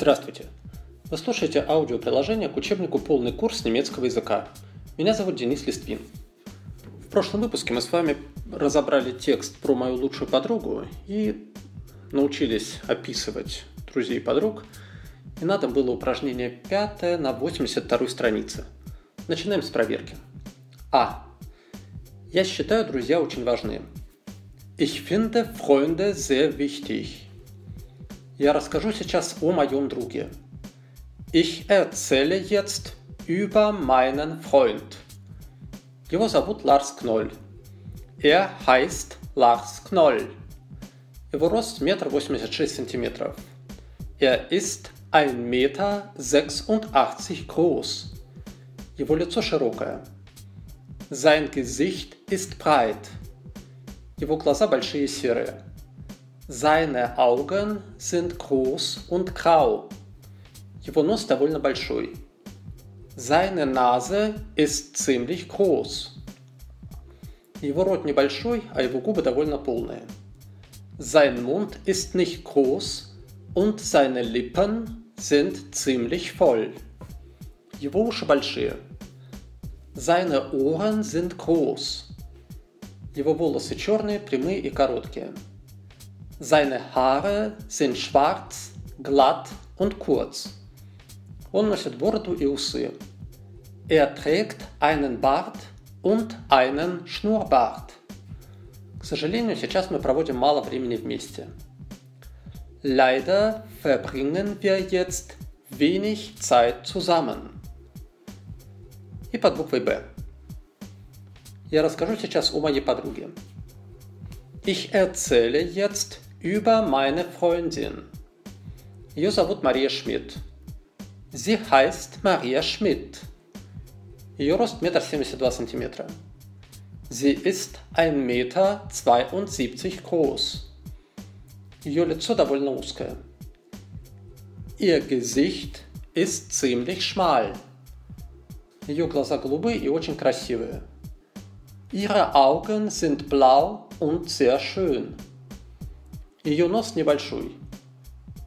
Здравствуйте! Вы слушаете аудиоприложение к учебнику «Полный курс немецкого языка». Меня зовут Денис Листвин. В прошлом выпуске мы с вами разобрали текст про мою лучшую подругу и научились описывать друзей и подруг. И надо было упражнение пятое на 82 странице. Начинаем с проверки. А. Я считаю друзья очень важны. Ich finde Freunde sehr wichtig. Я расскажу сейчас о моем друге. Ich erzähle jetzt über meinen Freund. Его зовут Ларс Кноль. Er heißt Lars Knoll. Его рост 1,86 сантиметров. Er ist 1,86 Meter groß. Его лицо широкое. Sein Gesicht ist breit. Его глаза большие и серые. Seine Augen sind groß und grau. Его нос довольно большой. Seine Nase ist ziemlich groß. Его рот небольшой, а его губы довольно полные. Sein Mund ist nicht groß und seine Lippen sind ziemlich voll. Его уши большие. Seine Ohren sind groß. Его волосы черные, прямые и короткие. Seine Haare sind schwarz, glatt und kurz. Он носит бороду и усы. Er trägt einen Bart und einen Schnurrbart. К сожалению, сейчас мы проводим мало времени вместе. Leider verbringen wir jetzt wenig Zeit zusammen. И под буквой Б. Я расскажу сейчас о моей подруге. Ich erzähle jetzt über meine Freundin. Ее зовут Мария Шмидт. Sie heißt Maria Schmidt. Ее рост 1,72 сантиметра. Sie ist 1,72 Meter groß. Ее лицо довольно узкое. Ihr Gesicht ist ziemlich schmal. Ее глаза голубые и очень красивые. Ihre Augen sind blau und sehr schön. Ее нос небольшой.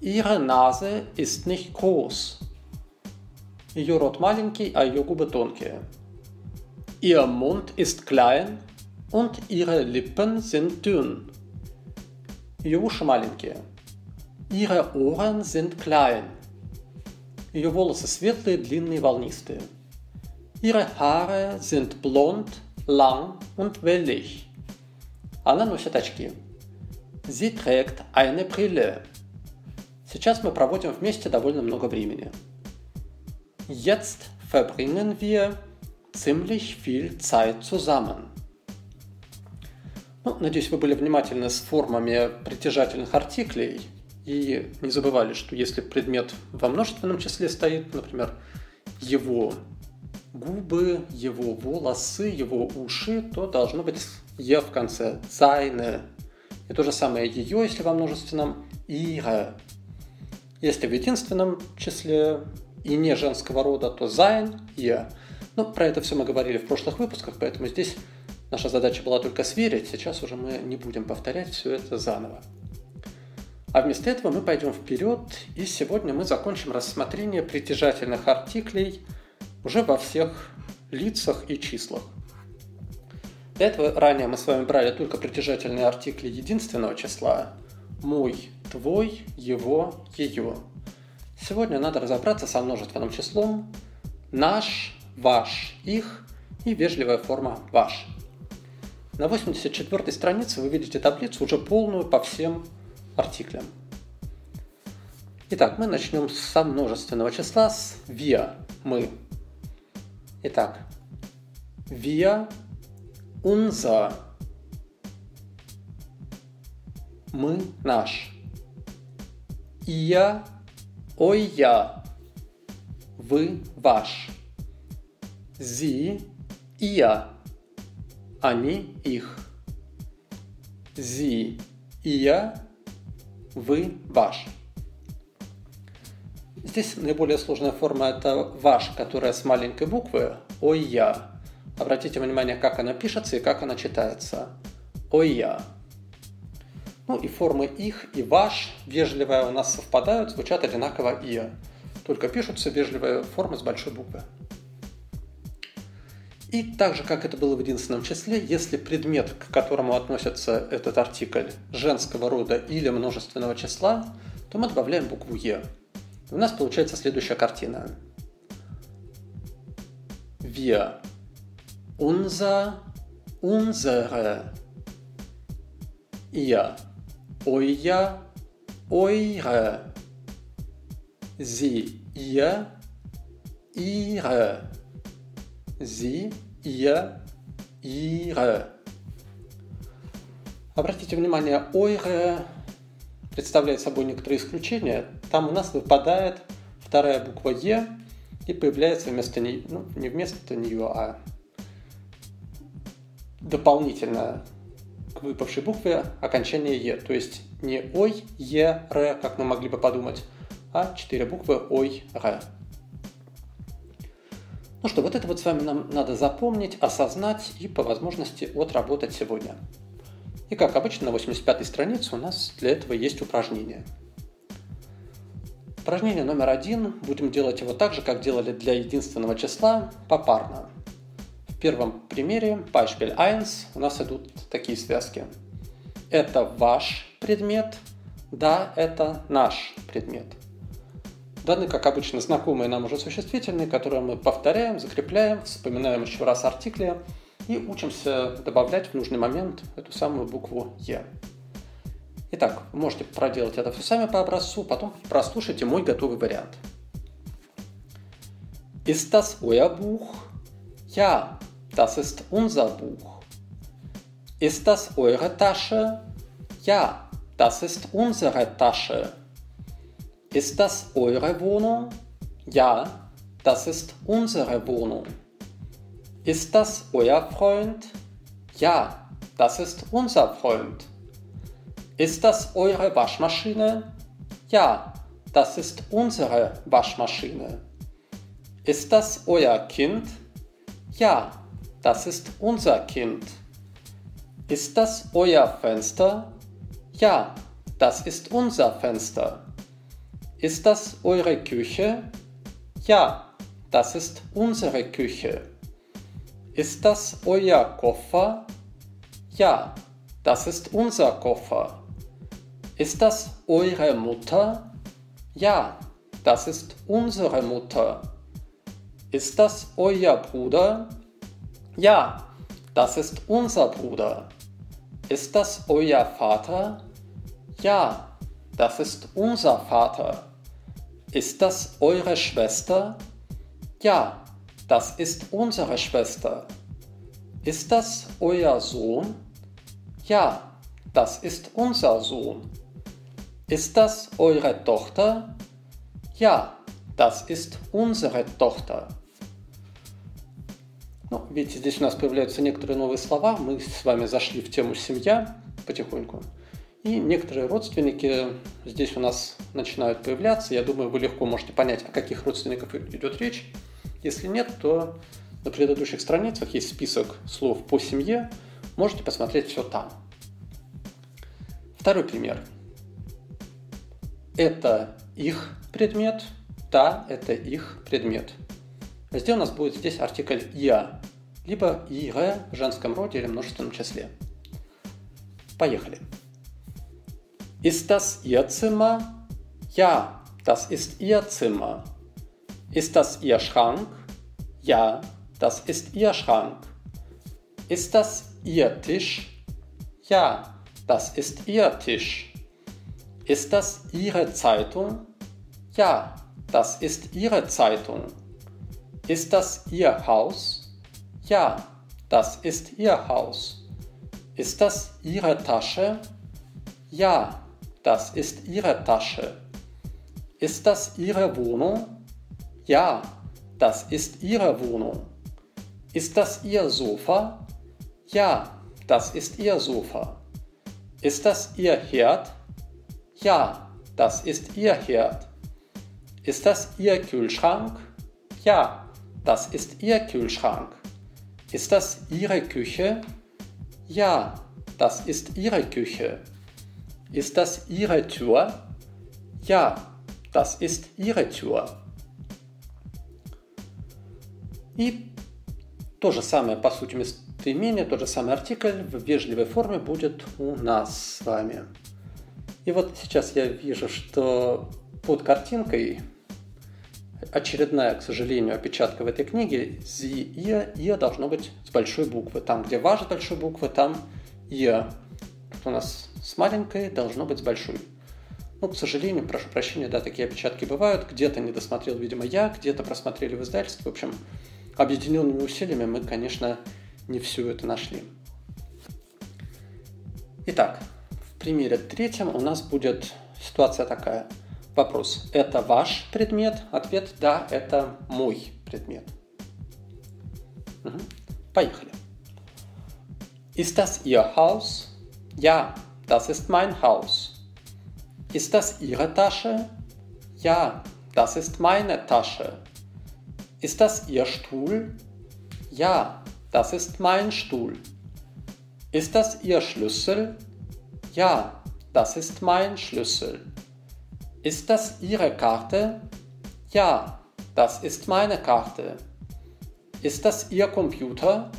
Ihre Nase ist nicht groß. Ее рот маленький, а ее губы тонкие. Ihr Mund ist klein und ihre Lippen sind dünn. Ее уши маленькие. Ihre Ohren sind klein. Ее волосы светлые, длинные, волнистые. Ihre Haare sind blond, lang und wellig. Она носит очки. Sie trägt eine Brille. Сейчас мы проводим вместе довольно много времени. Jetzt verbringen wir ziemlich viel Zeit zusammen. Ну, надеюсь, вы были внимательны с формами притяжательных артиклей и не забывали, что если предмет во множественном числе стоит, например, его губы, его волосы, его уши, то должно быть «е» в конце. «Seine», и то же самое ее, если во множественном, ihre. Если в единственном числе и не женского рода, то sein, ihr. Ну, про это все мы говорили в прошлых выпусках, поэтому здесь наша задача была только сверить. Сейчас уже мы не будем повторять все это заново. А вместо этого мы пойдем вперед, и сегодня мы закончим рассмотрение притяжательных артиклей уже во всех лицах и числах. Для этого ранее мы с вами брали только притяжательные артикли единственного числа. Мой, твой, его, ее. Сегодня надо разобраться со множественным числом. Наш, ваш, их и вежливая форма ваш. На 84 странице вы видите таблицу уже полную по всем артиклям. Итак, мы начнем со множественного числа с wir, мы. Итак, wir unser. Мы наш. Я, ой я. Вы ваш. Sie, ihr. Они их. Sie, ihr. Вы ваш. Здесь наиболее сложная форма это ваш, которая с маленькой буквы, ой я. Обратите внимание, как она пишется и как она читается. Ой я. Ну и формы их и ваш, вежливая у нас совпадают, звучат одинаково и. Только пишутся вежливые формы с большой буквы. И так же, как это было в единственном числе, если предмет, к которому относится этот артикль, женского рода или множественного числа, то мы добавляем букву «е». И у нас получается следующая картина. Wir, unser, unsere, ihr, euer, eure, sie, ihr, ihre, sie, ihr, ihre. Обратите внимание, eure представляет собой некоторые исключения. Там у нас выпадает вторая буква Е и появляется вместо нее, ну, не вместо нее, а дополнительно к выпавшей букве окончание Е. То есть не Ой, Е, Р, как мы могли бы подумать, а четыре буквы Ой, Р. Ну что, вот это вот с вами нам надо запомнить, осознать и по возможности отработать сегодня. И как обычно на 85 странице у нас для этого есть упражнение. Упражнение номер один. Будем делать его так же, как делали для единственного числа, попарно. Первом примере, Beispiel 1, у нас идут такие связки. Это ваш предмет, да, это наш предмет. Даны, как обычно, знакомые нам уже существительные, которые мы повторяем, закрепляем, вспоминаем еще раз артикли и учимся добавлять в нужный момент эту самую букву «Е». Итак, можете проделать это все сами по образцу, потом прослушайте мой готовый вариант. Ist das euer Buch? Ja, das ist unser Buch. Ist das eure Tasche? Ja, das ist unsere Tasche. Ist das eure Wohnung? Ja, das ist unsere Wohnung. Ist das euer Freund? Ja, das ist unser Freund. Ist das eure Waschmaschine? Ja, das ist unsere Waschmaschine. Ist das euer Kind? Ja, das ist unser Kind. Ist das euer Fenster? Ja, das ist unser Fenster. Ist das eure Küche? Ja, das ist unsere Küche. Ist das euer Koffer? Ja, das ist unser Koffer. Ist das eure Mutter? Ja, das ist unsere Mutter. Ist das euer Bruder? Ja, das ist unser Bruder. Ist das euer Vater? Ja, das ist unser Vater. Ist das eure Schwester? Ja, das ist unsere Schwester. Ist das euer Sohn? Ja, das ist unser Sohn. Ist das eure Tochter? Ja, das ist unsere Tochter. Ну, видите, здесь у нас появляются некоторые новые слова. Мы с вами зашли в тему «семья» потихоньку. И некоторые родственники здесь у нас начинают появляться. Я думаю, вы легко можете понять, о каких родственниках идет речь. Если нет, то на предыдущих страницах есть список слов по семье, можете посмотреть все там. Второй пример. Это их предмет, да, это их предмет. Где у нас будет здесь артикль «я», либо «ире» в женском роде или множественном числе. Поехали. Ist das Ihr Zimmer? Ja, das ist Ihr Zimmer. Ist das Ihr Schrank? Ja, das ist Ihr Schrank. Ist das Ihr Tisch? Ja, das ist Ihr Tisch. Ist das Ihre Zeitung? Ja, das ist Ihre Zeitung. Ist das Ihr Haus? Ja, das ist Ihr Haus. Ist das Ihre Tasche? Ja, das ist Ihre Tasche. Ist das Ihre Wohnung? Ja, das ist Ihre Wohnung. Ist das Ihr Sofa? Ja, das ist Ihr Sofa. Ist das Ihr Herd? Ja, das ist Ihr Herd. Ist das Ihr Kühlschrank? Ja, das ist Ihr Kühlschrank. Ist das Ihre Küche? Ja, das ist Ihre Küche. Ist das Ihre Tür? Ja, das ist Ihre Tür. И то же самое, по сути, местоимение, тот же самый артикль в вежливой форме будет у нас с вами. И вот сейчас я вижу, что под картинкой очередная, к сожалению, опечатка в этой книге «зи и» «и» должно быть с большой буквы. Там, где «ваш» с большой буквы, там «и». Тут у нас с маленькой должно быть с большой. Ну, к сожалению, прошу прощения, да, такие опечатки бывают. Где-то не досмотрел, видимо, я, где-то просмотрели в издательстве. В общем, объединенными усилиями мы, конечно, не все это нашли. Итак, в примере третьем у нас будет ситуация такая – Вопрос. Это ваш предмет? Ответ. Да, это мой предмет. Угу. Поехали. Ist das Ihr Haus? Ja, das ist mein Haus. Ist das Ihre Tasche? Ja, das ist meine Tasche. Ist das Ihr Stuhl? Ja, das ist mein Stuhl. Ist das Ihr Schlüssel? Ja, das ist mein Schlüssel. Ist das Ihre Karte? Ja, das ist meine Karte. Ist das Ihr Computer?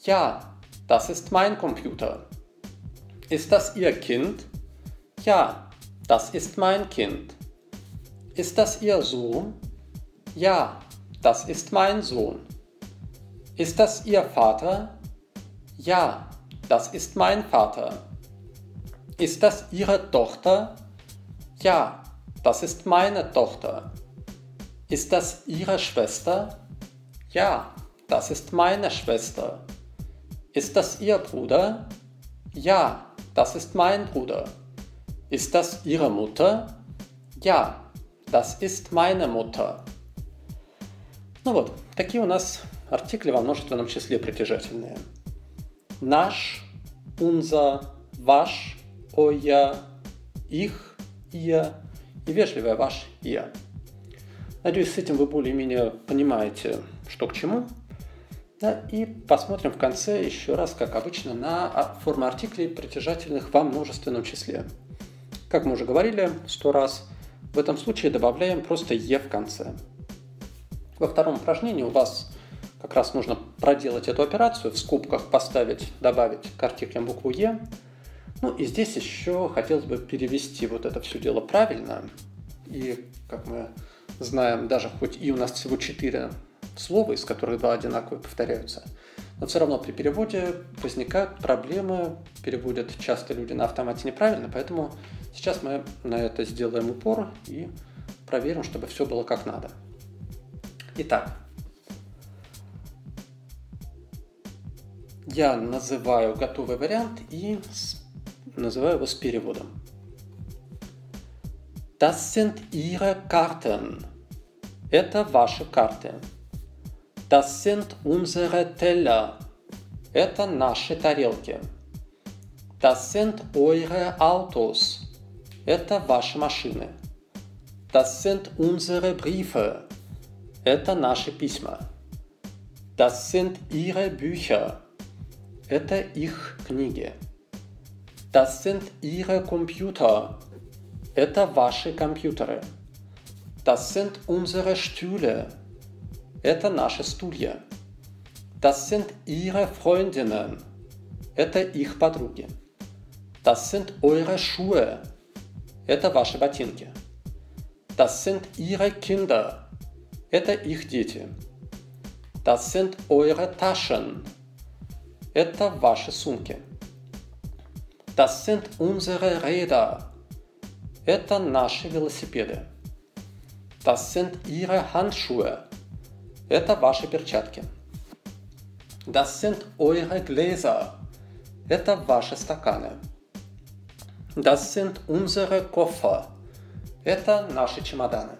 Ja, das ist mein Computer. Ist das Ihr Kind? Ja, das ist mein Kind. Ist das Ihr Sohn? Ja, das ist mein Sohn. Ist das Ihr Vater? Ja, das ist mein Vater. Ist das Ihre Tochter? Ja, das ist meine Tochter. Ist das Ihre Schwester? Ja, das ist meine Schwester. Ist das Ihr Bruder? Ja, das ist mein Bruder. Ist das Ihre Mutter? Ja, das ist meine Mutter. Ну вот, такие у нас артикли во множественном числе притяжательные. Наш, unser, ваш, euer, их, ihr и вежливое ваш я. Надеюсь, с этим вы более-менее понимаете, что к чему. Да, и посмотрим в конце еще раз, как обычно, на формы артиклей, притяжательных во множественном числе. Как мы уже говорили сто раз, в этом случае добавляем просто «е» в конце. Во втором упражнении у вас как раз нужно проделать эту операцию, в скобках поставить, добавить к артиклям букву «е», ну и здесь еще хотелось бы перевести вот это все дело правильно. И, как мы знаем, даже хоть и у нас всего четыре слова, из которых два одинаковые повторяются, но все равно при переводе возникают проблемы, переводят часто люди на автомате неправильно, поэтому сейчас мы на это сделаем упор и проверим, чтобы все было как надо. Итак, я называю готовый вариант и Называю его с переводом. Das sind Ihre Karten. Это ваши карты. Das sind unsere Teller. Это наши тарелки. Das sind eure Autos. Это ваши машины. Das sind unsere Briefe. Это наши письма. Das sind ihre Bücher. Это их книги. Das sind Ihre Computer. Это ваши компьютеры. Das sind unsere Stühle. Это наши стулья. Das sind Ihre Freundinnen. Это их подруги. Das sind eure Schuhe. Это ваши ботинки. Das sind Ihre Kinder. Это их дети. Das sind eure Taschen. Это ваши сумки. Das sind unsere Räder. Это наши велосипеды. Das sind ihre Handschuhe. Это ваши перчатки. Das sind eure Gläser. Это ваши стаканы. Das sind unsere Koffer. Это наши чемоданы.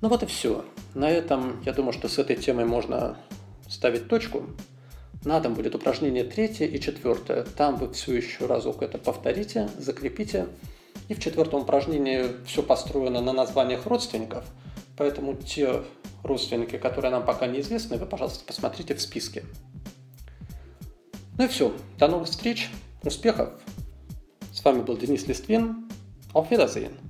Ну вот и все. На этом, я думаю, что с этой темой можно ставить точку. На дом будет упражнение третье и четвертое. Там вы все еще разок это повторите, закрепите. И в четвертом упражнении все построено на названиях родственников. Поэтому те родственники, которые нам пока неизвестны, вы, пожалуйста, посмотрите в списке. Ну и все. До новых встреч. Успехов. С вами был Денис Листвин. Auf Wiedersehen.